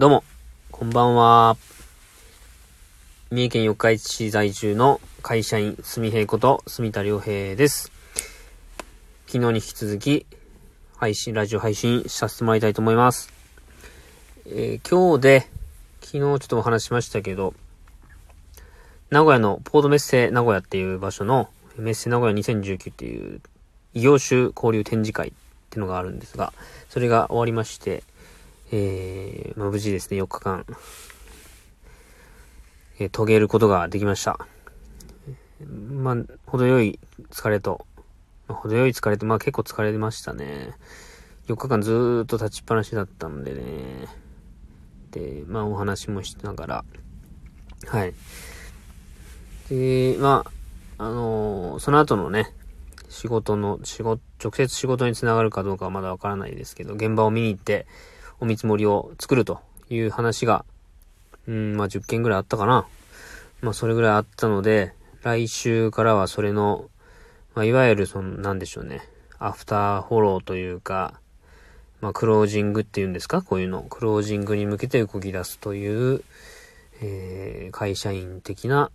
どうも、こんばんは。三重県四日市市在住の会社員、住平こと住田良平です。昨日に引き続き、配信、ラジオ配信させてもらいたいと思います。えー今日で、昨日ちょっとお話ししましたけど、名古屋のポートメッセ名古屋っていう場所の、メッセ名古屋2019っていう異業種交流展示会っていうのがあるんですが、それが終わりまして、えー、まあ、無事ですね、4日間、えー遂げることができました。まあ、程よい疲れと、まあ程よい疲れと、まあ結構疲れましたね。4日間ずっと立ちっぱなしだったんでね。で、まあお話もしながら、はい。で、まあ、あのーその後のね、仕事の、仕事、直接仕事につながるかどうかはまだわからないですけど、現場を見に行って、お見積もりを作るという話が、うん、まあ10件ぐらいあったかな。まあそれぐらいあったので、来週からはそれの、まあいわゆるその、なんでしょうね。アフターフォローというか、まあクロージングっていうんですか？こういうの。クロージングに向けて動き出すという、えー、会社員的な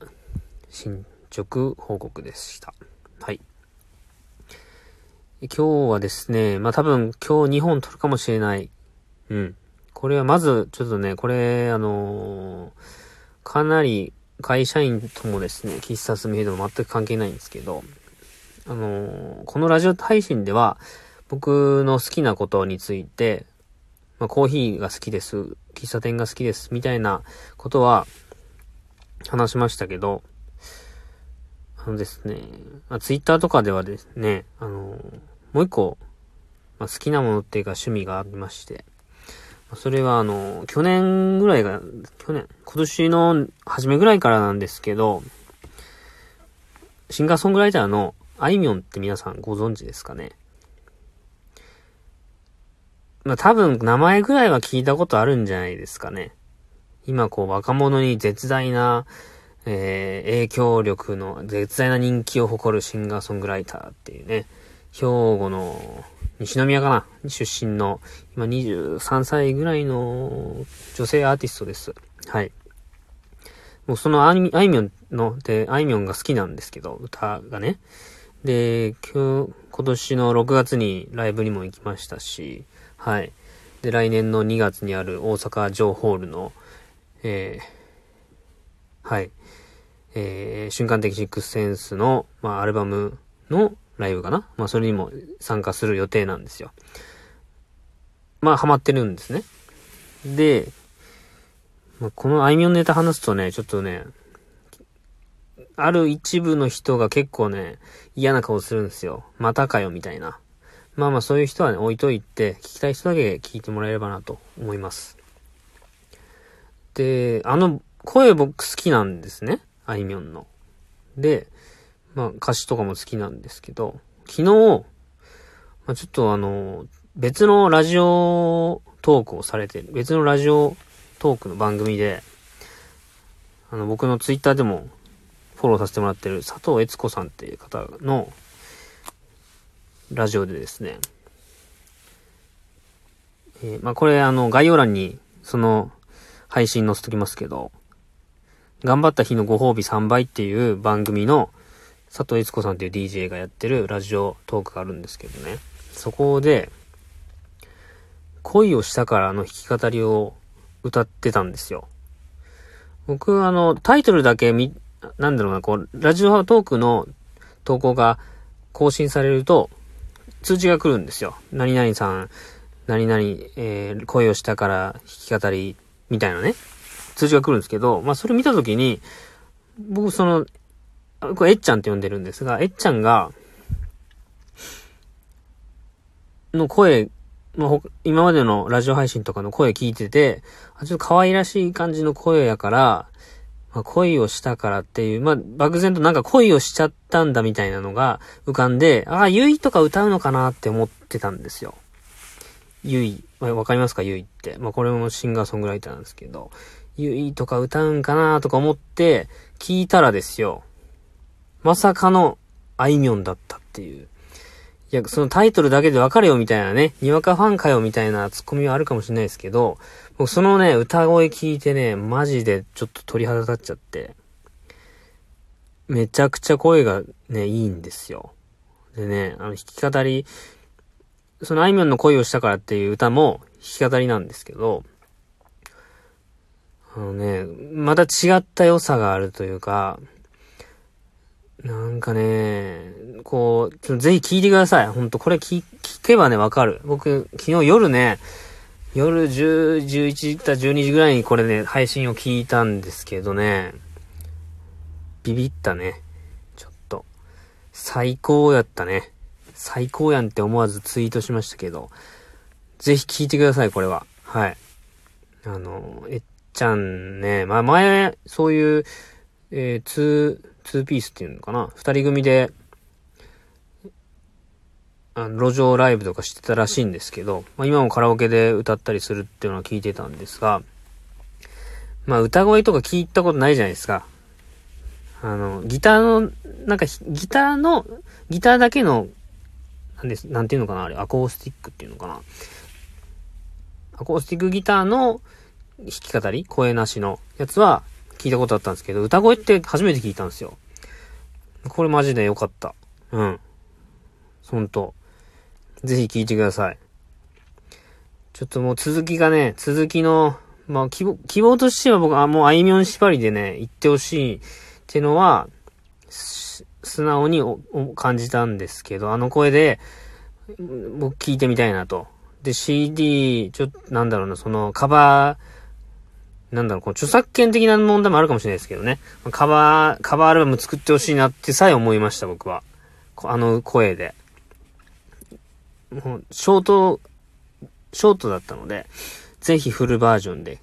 進捗報告でした。はい。今日はですね、まあ多分今日2本撮るかもしれない。うん。これはまず、ちょっとね、これ、あのーかなり会社員ともですね、喫茶すみへとも全く関係ないんですけど、あのーこのラジオ配信では、僕の好きなことについて、まあ、コーヒーが好きです、喫茶店が好きです、みたいなことは話しましたけど、あのですね、まあ、ツイッターとかではですね、あのーもう一個、まあ、好きなものっていうか趣味がありまして、それはあの、去年ぐらいが、去年、今年の初めぐらいからなんですけど、シンガーソングライターのあいみょんって皆さんご存知ですかね？まあ多分名前ぐらいは聞いたことあるんじゃないですかね。今こう若者に絶大な、えー影響力の絶大な人気を誇るシンガーソングライターっていうね、兵庫の西宮かな？出身の、今23歳ぐらいの女性アーティストです。はい。もうそのあいみょんの、で、あいみょんが好きなんですけど、歌がね。で、今日、今年の6月にライブにも行きましたし、はい。で、来年の2月にある大阪城ホールの、えー、はい。えー、瞬間的シックスセンスの、まあ、アルバムのライブかな？まあ、それにも参加する予定なんですよ。まあ、ハマってるんですね。で、まあ、このあいみょんネタ話すとね、ちょっとね、ある一部の人が結構ね、嫌な顔するんですよ。またかよ、みたいな。まあまあ、そういう人はね、置いといて、聞きたい人だけ聞いてもらえればなと思います。で、あの、声僕好きなんですね。あいみょんの。で、まあ歌詞とかも好きなんですけど、昨日、まあ、ちょっとあの、別のラジオトークをされてる、別のラジオトークの番組で、あの、僕のツイッターでもフォローさせてもらってる佐藤悦子さんっていう方のラジオでですね、えーまあこれあの概要欄にその配信載せときますけど、頑張った日のご褒美3倍っていう番組の佐藤悦子さんっていう DJ がやってるラジオトークがあるんですけどね。そこで、恋をしたからの弾き語りを歌ってたんですよ。僕あの、タイトルだけ見、なんだろうな、こう、ラジオトークの投稿が更新されると、通知が来るんですよ。何々さん、何々、えー、恋をしたから弾き語り、みたいなね。通知が来るんですけど、まあそれ見たときに、僕その、これえっちゃんって呼んでるんですが、えっちゃんが、の声のほ、今までのラジオ配信とかの声聞いてて、ちょっと可愛らしい感じの声やから、まあ、恋をしたからっていう、まあ、漠然となんか恋をしちゃったんだみたいなのが浮かんで、ああ、ゆいとか歌うのかなって思ってたんですよ。ゆい、わわかりますか？ゆいって。まあ、これもシンガーソングライターなんですけど、ゆいとか歌うんかなとか思って、聞いたらですよ。まさかの、あいみょんだったっていう。いや、そのタイトルだけでわかるよみたいなね、にわかファンかよみたいなツッコミはあるかもしれないですけど、僕そのね、歌声聞いてね、マジでちょっと鳥肌立っちゃって、めちゃくちゃ声がね、いいんですよ。でね、あの、弾き語り、そのあいみょんの恋をしたからっていう歌も弾き語りなんですけど、あのね、また違った良さがあるというか、なんかね、こう、ちょぜひ聞いてください。ほんと、これ聞、聞けばね、わかる。僕、昨日夜ね、夜10、11時か12時ぐらいにこれね、配信を聞いたんですけどね、ビビったね。ちょっと。最高やったね。最高やんって思わずツイートしましたけど、ぜひ聞いてください、これは。はい。あの、えっちゃんね、まあ前、そういう、えー、ツー、ツーピースっていうのかな？二人組で、あの、路上ライブとかしてたらしいんですけど、まあ今もカラオケで歌ったりするっていうのは聞いてたんですが、まあ歌声とか聞いたことないじゃないですか。あの、ギターの、なんかギターの、ギターだけの、なんです、なんていうのかな？あれ、アコースティックっていうのかな？アコースティックギターの弾き語り声なしのやつは聞いたことあったんですけど、歌声って初めて聞いたんですよ。これマジで良かった。うん。ほんと。ぜひ聞いてください。ちょっともう続きがね、続きの、まあ希望、希望としては僕はもうあいみょん縛りでね、言ってほしいってのは、素直に感じたんですけど、あの声で、僕聞いてみたいなと。で、CD、ちょっと、なんだろうな、その、カバー、なんだろう、この著作権的な問題もあるかもしれないですけどね。カバー、カバーアルバム作ってほしいなってさえ思いました、僕は。あの声で。もう、ショート、ショートだったので、ぜひフルバージョンで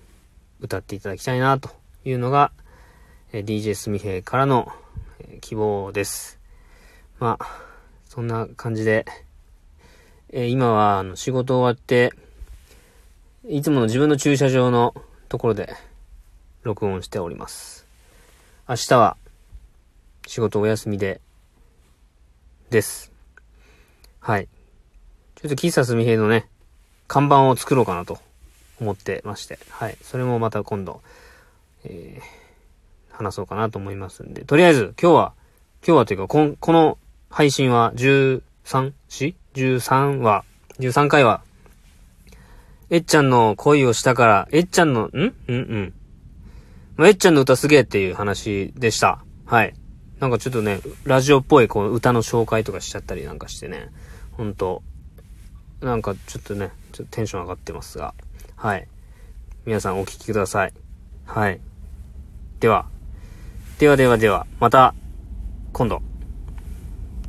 歌っていただきたいな、というのが、え DJ スミヘイからの、え希望です。まあ、そんな感じで、え今は、あの、仕事終わって、いつもの自分の駐車場のところで録音しております。明日は仕事お休みで、です。はい。ちょっと喫茶すみへいのね、看板を作ろうかなと思ってまして、はい。それもまた今度、えー、話そうかなと思いますんで、とりあえず今日は、今日はというか、ここの配信は 13?4?13 話、13回はえっちゃんの恋をしたから、えっちゃんの、ん？うん？うん。まあ、えっちゃんの歌すげえっていう話でした。はい。なんかちょっとね、ラジオっぽいこう歌の紹介とかしちゃったりなんかしてね、ほんと、なんかちょっとね、ちょっとテンション上がってますが、はい。皆さんお聴きください。はい。では、ではではでは、また、今度。